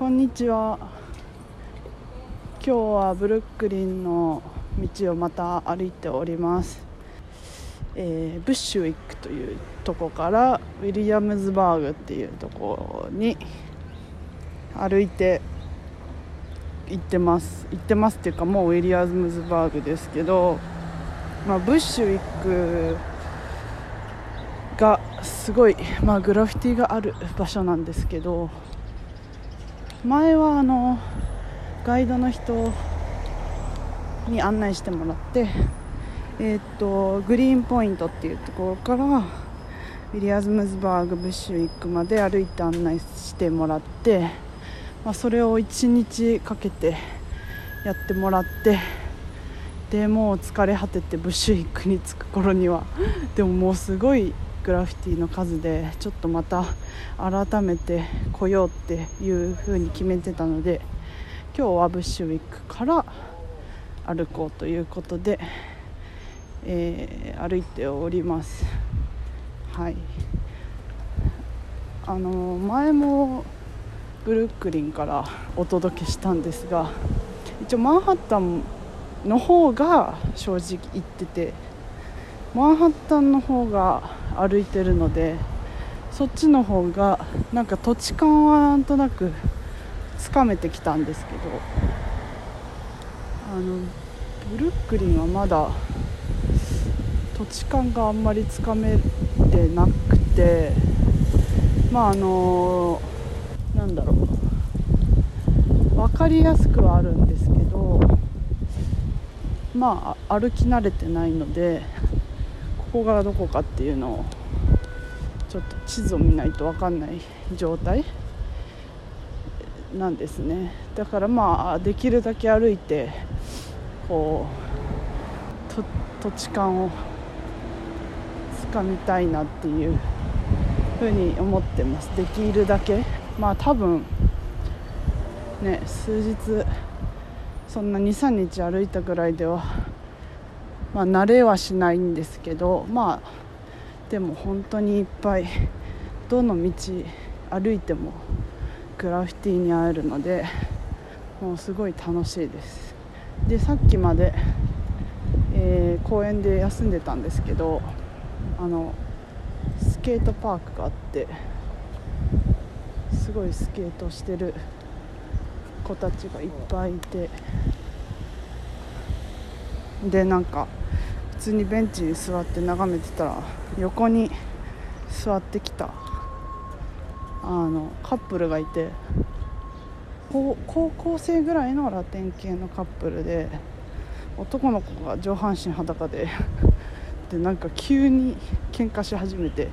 こんにちは。今日はブルックリンの道をまた歩いております、えーブッシュウィックというとこからウィリアムズバーグっていうとこに歩いて行ってます。行ってますっていうかもうウィリアムズバーグですけど、まあ、ブッシュウィックがすごい、まあ、グラフィティがある場所なんですけど前はあのガイドの人に案内してもらって、えーっとグリーンポイントっていうところからウィリアムズバーグブッシュウィックまで歩いて案内してもらって、まあ、それを1日かけてやってもらってでもう疲れ果ててブッシュウィックに着く頃には。でももうすごいグラフィティの数でちょっとまた改めて来ようっていう風に決めてたので今日はブッシュウィックから歩こうということで、えー歩いております。はい。あの前もブルックリンからお届けしたんですが一応マンハッタンの方が正直行っててマンハッタンの方が歩いてるのでそっちの方がなんか土地感はなんとなくつかめてきたんですけどあのブルックリンはまだ土地感があんまりつかめてなくてまああのなんだろう分かりやすくはあるんですけどまあ歩き慣れてないのでここがどこかっていうのをちょっと地図を見ないと分かんない状態なんですね。だからまあできるだけ歩いてこう土地感をつかみたいなっていうふうに思ってます。できるだけ。まあ多分ね数日そんな23日歩いたぐらいではまあ慣れはしないんですけどまあでも本当にいっぱいどの道歩いてもグラフィティに会えるのでもうすごい楽しいです。でさっきまで、えー公園で休んでたんですけどあのスケートパークがあってすごいスケートしてる子たちがいっぱいいてでなんか普通にベンチに座って眺めてたら横に座ってきたあのカップルがいて高校生ぐらいのラテン系のカップルで男の子が上半身裸ででなんか急に喧嘩し始めて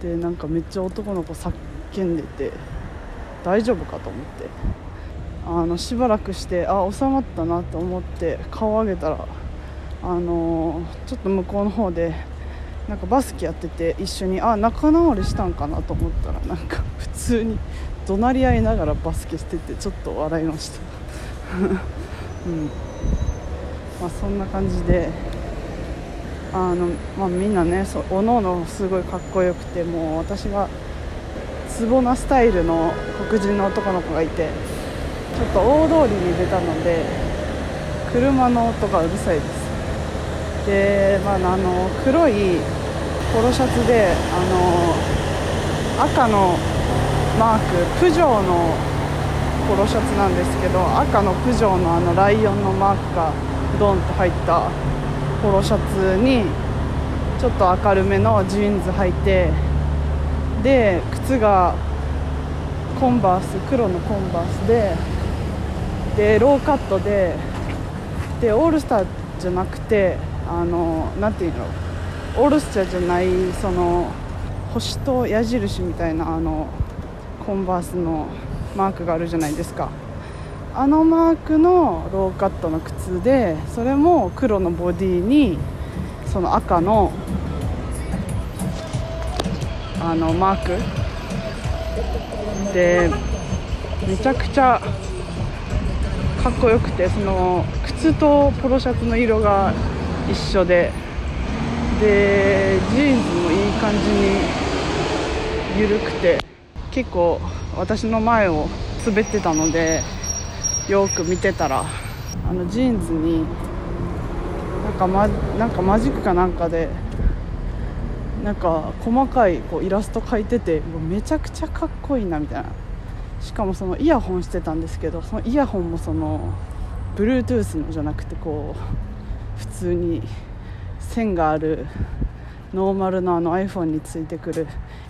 でなんかめっちゃ男の子叫んでて大丈夫かと思って。あのしばらくしてあ収まったなと思って顔を上げたらあのちょっと向こうの方でなんかバスケやってて一緒にあ仲直りしたんかなと思ったらなんか普通に怒鳴り合いながらバスケしててちょっと笑いました。うん。まあそんな感じであの、まあ、みんなねそうおのおのすごいかっこよくてもう私がツボなスタイルの黒人の男の子がいてちょっと大通りに出たので車の音がうるさいです。で、まあ、あの黒いポロシャツであの赤のマークプジョーのポロシャツなんですけど赤のプジョーのあのライオンのマークがドンと入ったポロシャツにちょっと明るめのジーンズ履いてで靴がコンバース黒のコンバースででローカットででオールスターじゃなくてあのなんていうのオールスターじゃないその星と矢印みたいなあのコンバースのマークがあるじゃないですか。あのマークのローカットの靴でそれも黒のボディにその赤のあのマーク。でめちゃくちゃかっこよくてその靴とポロシャツの色が一緒ででジーンズもいい感じに緩くて結構私の前を滑ってたのでよく見てたらあのジーンズになんか,、ま、なんかマジックかなんかでなんか細かいこうイラスト描いててもうめちゃくちゃかっこいいなみたいな。しかもそのイヤホンしてたんですけどそのイヤホンもその Bluetooth のじゃなくてこう普通に線があるノーマルのあの iPhone についてくる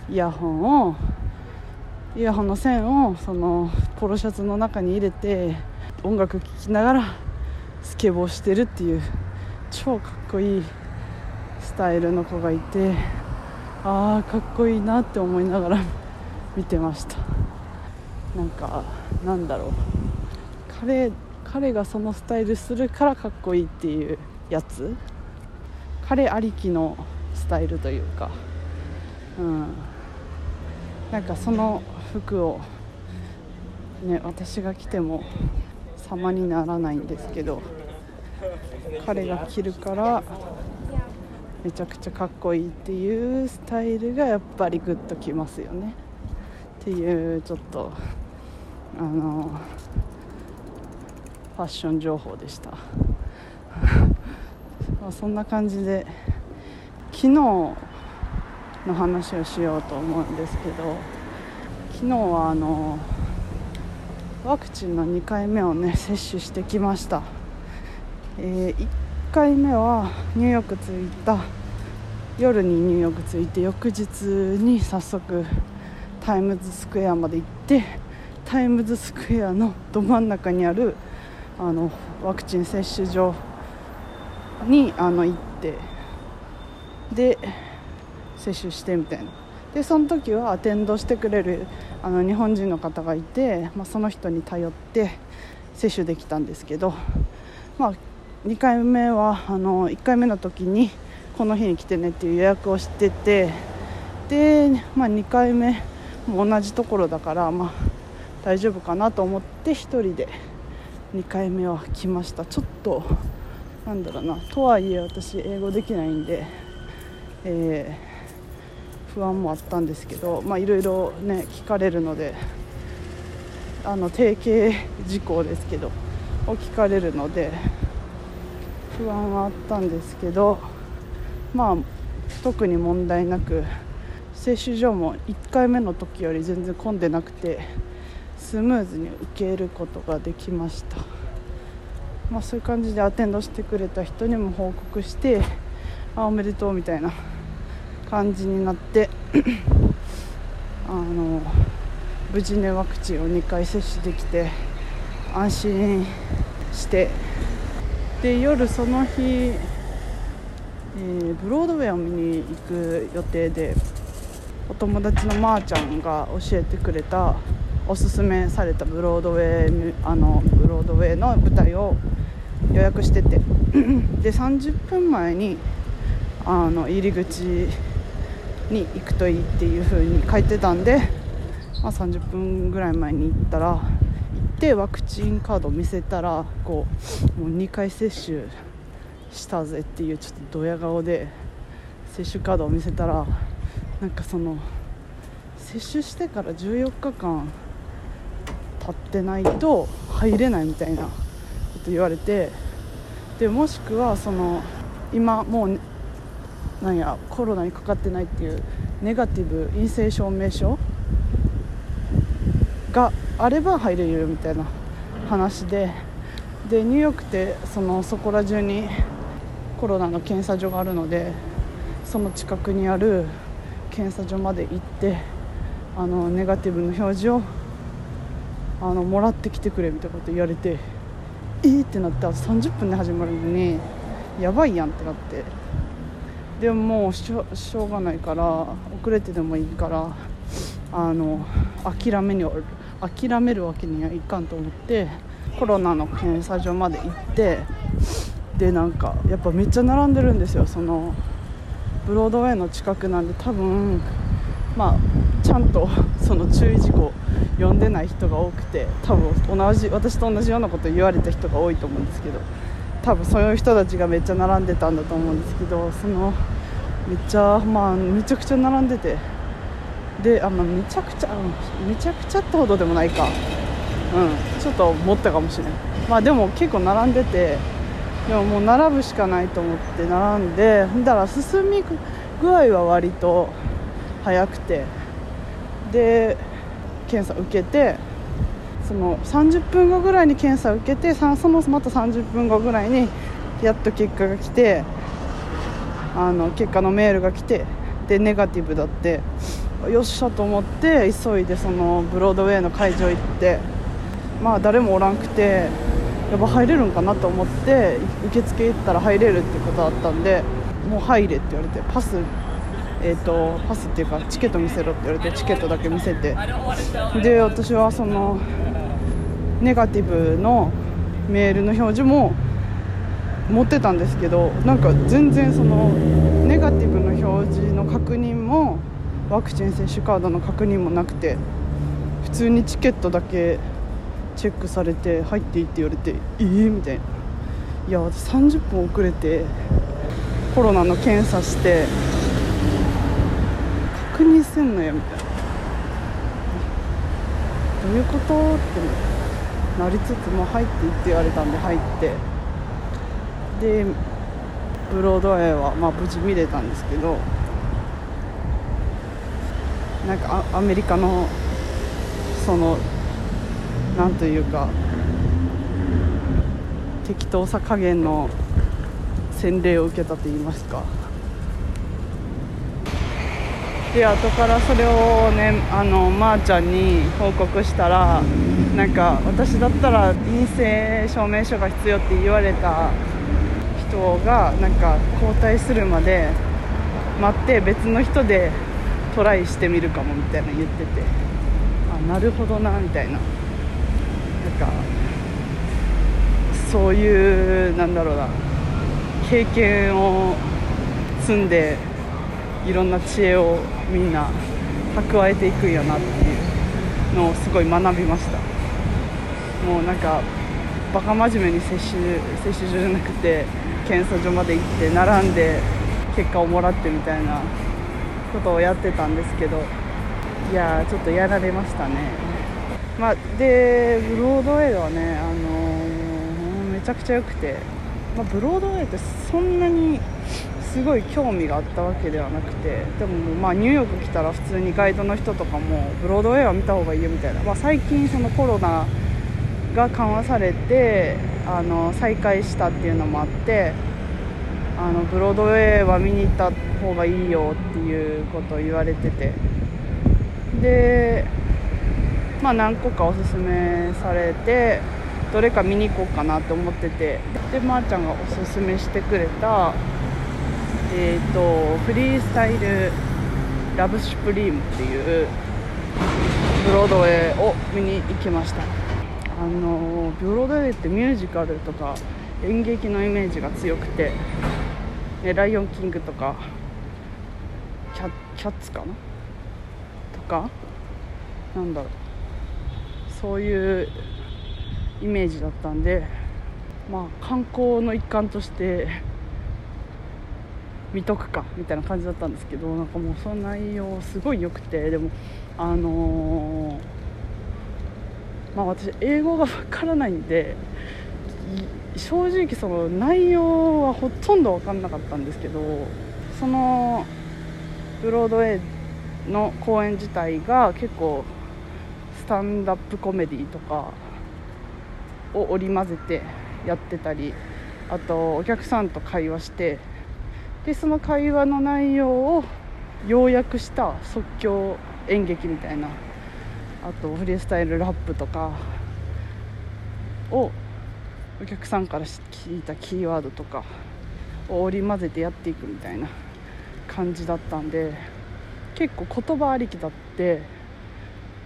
イヤホンをイヤホンの線をそのポロシャツの中に入れて音楽聴きながらスケボーしてるっていう超かっこいいスタイルの子がいてああかっこいいなって思いながら見てました。なんかなんだろう。彼彼がそのスタイルするからかっこいいっていうやつ。彼ありきのスタイルというか。うん。なんかその服をね私が着ても様にならないんですけど彼が着るからめちゃくちゃかっこいいっていうスタイルがやっぱりグッときますよね。っていうちょっとあのファッション情報でした。そんな感じで昨日の話をしようと思うんですけど昨日はあのワクチンの2回目をね接種してきました、えー、1回目はニューヨーク着いた。夜にニューヨーク着いて翌日に早速タイムズスクエアまで行ってタイムズスクエアのど真ん中にあるあのワクチン接種所にあの行ってで接種してみたいな。でその時はアテンドしてくれるあの日本人の方がいて、まあ、その人に頼って接種できたんですけど、まあ、2回目はあの1回目の時にこの日に来てねっていう予約をしててで、まあ、2回目も同じところだから、まあ、大丈夫かなと思って1人で2回目は来ました。ちょっとなんだろうな。とはいえ私英語できないんで、えー、不安もあったんですけどいろいろね聞かれるのであの定型事項ですけどを聞かれるので不安はあったんですけどまあ特に問題なく接種所も1回目の時より全然混んでなくてスムーズに受けることができました、まあ、そういう感じでアテンドしてくれた人にも報告してあおめでとうみたいな感じになってあの無事ねワクチンを2回接種できて安心してで夜その日えー、ブロードウェイを見に行く予定でお友達のまーちゃんが教えてくれたおすすめされたブロードウェイあのブロードウェイの舞台を予約してて。で30分前にあの入り口に行くといいっていう風に書いてたんで、まあ、30分ぐらい前に行ったら行ってワクチンカードを見せたらこうもう2回接種したぜっていうちょっとドヤ顔で接種カードを見せたらなんかその接種してから14日間経ってないと入れないみたいなこと言われてでもしくはその今もうなんやコロナにかかってないっていうネガティブ陰性証明書があれば入れるみたいな話ででニューヨークってそのそこら中にコロナの検査所があるのでその近くにある検査所まで行ってあのネガティブの表示をあのもらってきてくれみたいなこと言われてえー、ってなってあと30分で始まるのにやばいやんってなって。でももうしょしょうがないから遅れてでもいいからあの諦めに諦めるわけにはいかんと思ってコロナの検査所まで行ってでなんかやっぱめっちゃ並んでるんですよ。そのブロードウェイの近くなんで多分まあちゃんとその注意事項読んでない人が多くて多分同じ私と同じようなこと言われた人が多いと思うんですけど多分そういう人たちがめっちゃ並んでたんだと思うんですけどそのめっちゃまあめちゃくちゃ並んでてであ、まあ、めちゃくちゃめちゃくちゃってほどでもないか。うんちょっと持ったかもしれないまあでも結構並んでてでももう並ぶしかないと思って並んでだから進み具合は割と早くてで検査受けてその30分後ぐらいに検査受けてそのまた30分後ぐらいにやっと結果が来てあの結果のメールが来てでネガティブだってよっしゃと思って急いでそのブロードウェイの会場行ってまあ誰もおらんくてやっぱ入れるんかなと思って受付行ったら入れるってことだったんでもう入れって言われてパスえーと、パスっていうかチケット見せろって言われてチケットだけ見せて。で私はそのネガティブのメールの表示も持ってたんですけどなんか全然そのネガティブの表示の確認もワクチン接種カードの確認もなくて普通にチケットだけチェックされて入っていいって言われてええー、みたいな。いや30分遅れてコロナの検査して確認せんのやみたいな。どういうこと？ってなりつつも入っていいって言われたんで入って。でブロードウェイはまあ無事見れたんですけどなんかアメリカのそのなんというか適当さ加減の洗礼を受けたと言いますか。で後からそれをねあのまー、あ、ちゃんに報告したらなんか私だったら陰性証明書が必要って言われた人がなんか交代するまで待って別の人でトライしてみるかもみたいな言っててあなるほどなみたいな。なんかそういうなんだろうな経験を積んでいろんな知恵をみんな蓄えていくんやなっていうのをすごい学びました。もうなんかバカ真面目に接種接種所じゃなくて検査所まで行って並んで結果をもらってみたいなことをやってたんですけどいやちょっとやられましたね。まあ、でブロードウェイはね、あのー、めちゃくちゃ良くて、まあ、ブロードウェイってそんなにすごい興味があったわけではなくてでもまあニューヨーク来たら普通にガイドの人とかもブロードウェイは見た方がいいよみたいな、まあ、最近そのコロナが緩和されてあの再開したっていうのもあってあのブロードウェイは見に行った方がいいよっていうことを言われてて。でまあ何個かおすすめされてどれか見に行こうかなと思ってて。でまー、あ、ちゃんがおすすめしてくれたえーと、フリースタイルラブシュプリームっていうブロードウェイを見に行きました。あのブロードウェイってミュージカルとか演劇のイメージが強くて「ね、ライオンキング」とかキャ「キャッツ」かな？とかなんだろう。そういうイメージだったんでまあ観光の一環として見とくかみたいな感じだったんですけどなんかもうその内容すごい良くてでもあのー、まあ私英語がわからないんで正直その内容はほとんど分かんなかったんですけどそのブロードウェイの公演自体が結構スタンダップコメディとかを織り交ぜてやってたりあとお客さんと会話してでその会話の内容を要約した即興演劇みたいなあとフリースタイルラップとかをお客さんから聞いたキーワードとかを織り交ぜてやっていくみたいな感じだったんで結構言葉ありきだって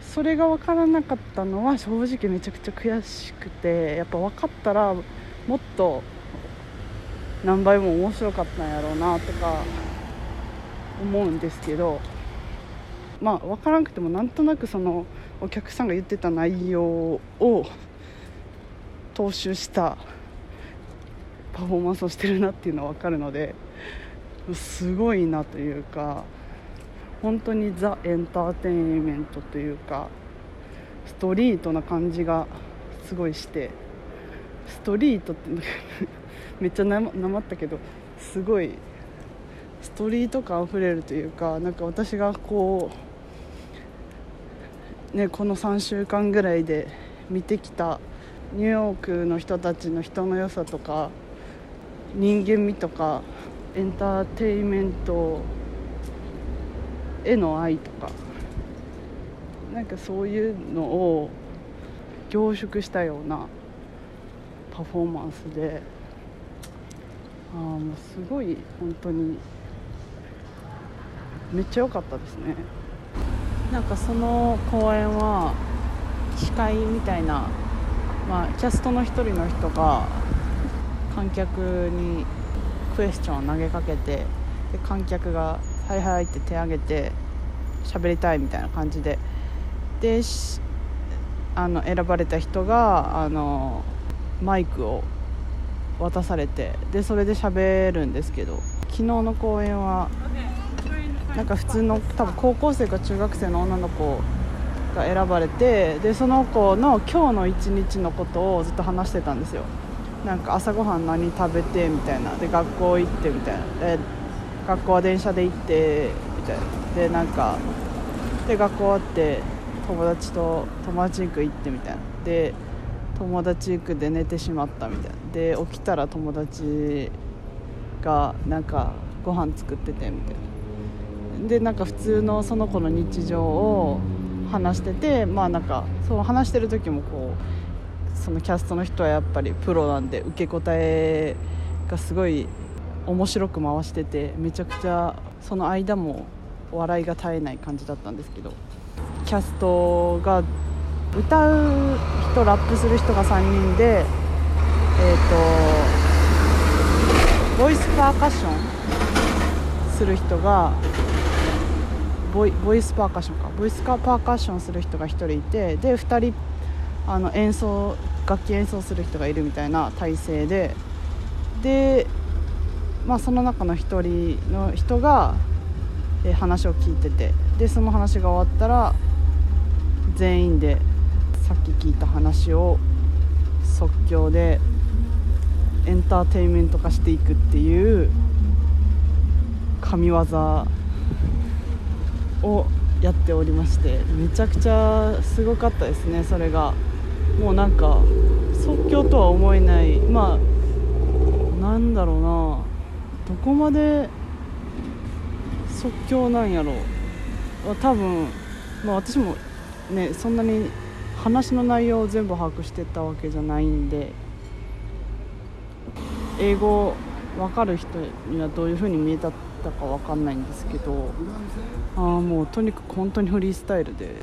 それが分からなかったのは正直めちゃくちゃ悔しくてやっぱ分かったらもっと何倍も面白かったんやろうなとか思うんですけどまあ分からなくてもなんとなくそのお客さんが言ってた内容を踏襲したパフォーマンスをしてるなっていうのは分かるのですごいなというか本当にザ・エンターテインメントというかストリートな感じがすごいしてストリートってめっちゃなまったけどすごいストリート感あふれるというかなんか私がこうねこの3週間ぐらいで見てきたニューヨークの人たちの人の良さとか人間味とかエンターテインメントへの愛とかなんかそういうのを凝縮したようなパフォーマンスであもうすごい本当に。めっちゃ良かったですね。なんかその公演は司会みたいな、まあ、キャストの一人の人が観客にクエスチョンを投げかけてで観客が「はいはい」って手挙げて喋りたいみたいな感じで。であの選ばれた人があのマイクを渡されてでそれで喋るんですけど昨日の公演はなんか普通の多分高校生か中学生の女の子が選ばれてでその子の今日の一日のことをずっと話してたんですよ。なんか朝ごはん何食べてみたいな。で学校行ってみたいな。で学校は電車で行ってみたいな。でなんかで学校終わって友達と友達行く行ってみたいな。で友達行くで寝てしまったみたいな。で起きたら友達がなんかご飯作っててみたいな。でなんか普通のその子の日常を話しててまあなんかその話してる時もこうそのキャストの人はやっぱりプロなんで受け答えがすごい面白く回しててめちゃくちゃその間も笑いが絶えない感じだったんですけどキャストが歌う人ラップする人が3人でえっ、ー、とボイスパーカッションする人がボイボイスパーカッションか。ボイスパーカッションする人が1人いてで2人あの演奏楽器演奏する人がいるみたいな体制でで、まあ、その中の1人の人が、え話を聞いててでその話が終わったら全員でさっき聞いた話を即興でエンターテインメント化していくっていう神業をやっておりましてめちゃくちゃすごかったですねそれが。もうなんか即興とは思えない。まあなんだろうな。どこまで即興なんやろ。う多分まあ私もねそんなに話の内容を全部把握してたわけじゃないんで。英語分かる人にはどういう風に見えたったか分かんないんですけどあもうとにかく本当にフリースタイルで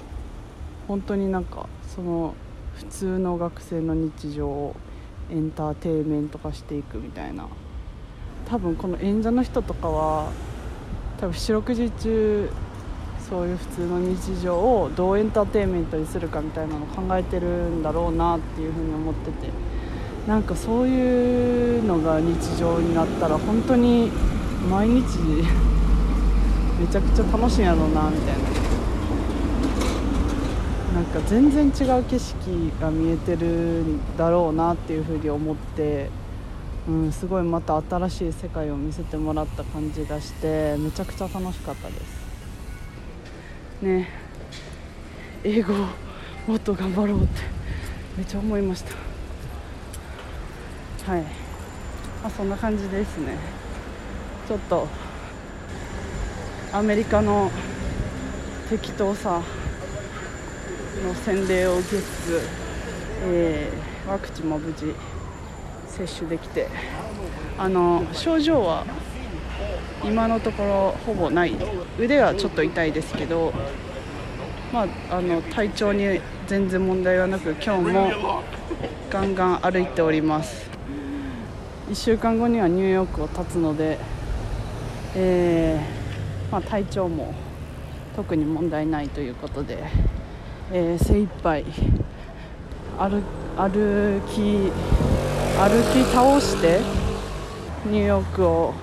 本当になんかその普通の学生の日常をエンターテインメント化していくみたいな。多分この演者の人とかは多分四六時中そういう普通の日常をどうエンターテインメントにするかみたいなのを考えてるんだろうなっていうふうに思ってて。なんかそういうのが日常になったら本当に毎日 めちゃくちゃ楽しいやろうなみたいな。なんか全然違う景色が見えてるんだろうなっていうふうに思って、うん、すごいまた新しい世界を見せてもらった感じがしてめちゃくちゃ楽しかったです。ね。英語をもっと頑張ろうってめっちゃ思いました。はい。まあそんな感じですね。ちょっとアメリカの適当さの洗礼を受けつつ、えー、ワクチンも無事接種できてあの症状は今のところほぼない。腕はちょっと痛いですけど、まあ、あの体調に全然問題はなく今日もガンガン歩いております。1週間後にはニューヨークを立つので、えー、まあ、体調も特に問題ないということで、えー、精一杯歩歩き歩き倒してニューヨークを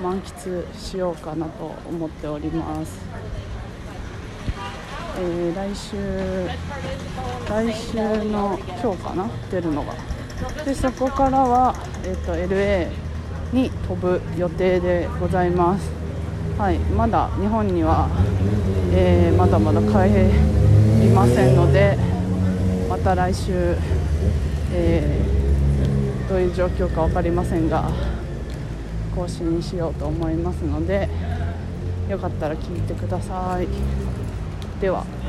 満喫しようかなと思っております。えー、来週来週の今日かな？出るのが。でそこからは、えーと、LA に飛ぶ予定でございます、はい、まだ日本には、えー、まだまだ帰りませんのでまた来週、えー、どういう状況か分かりませんが更新しようと思いますのでよかったら聞いてください。では。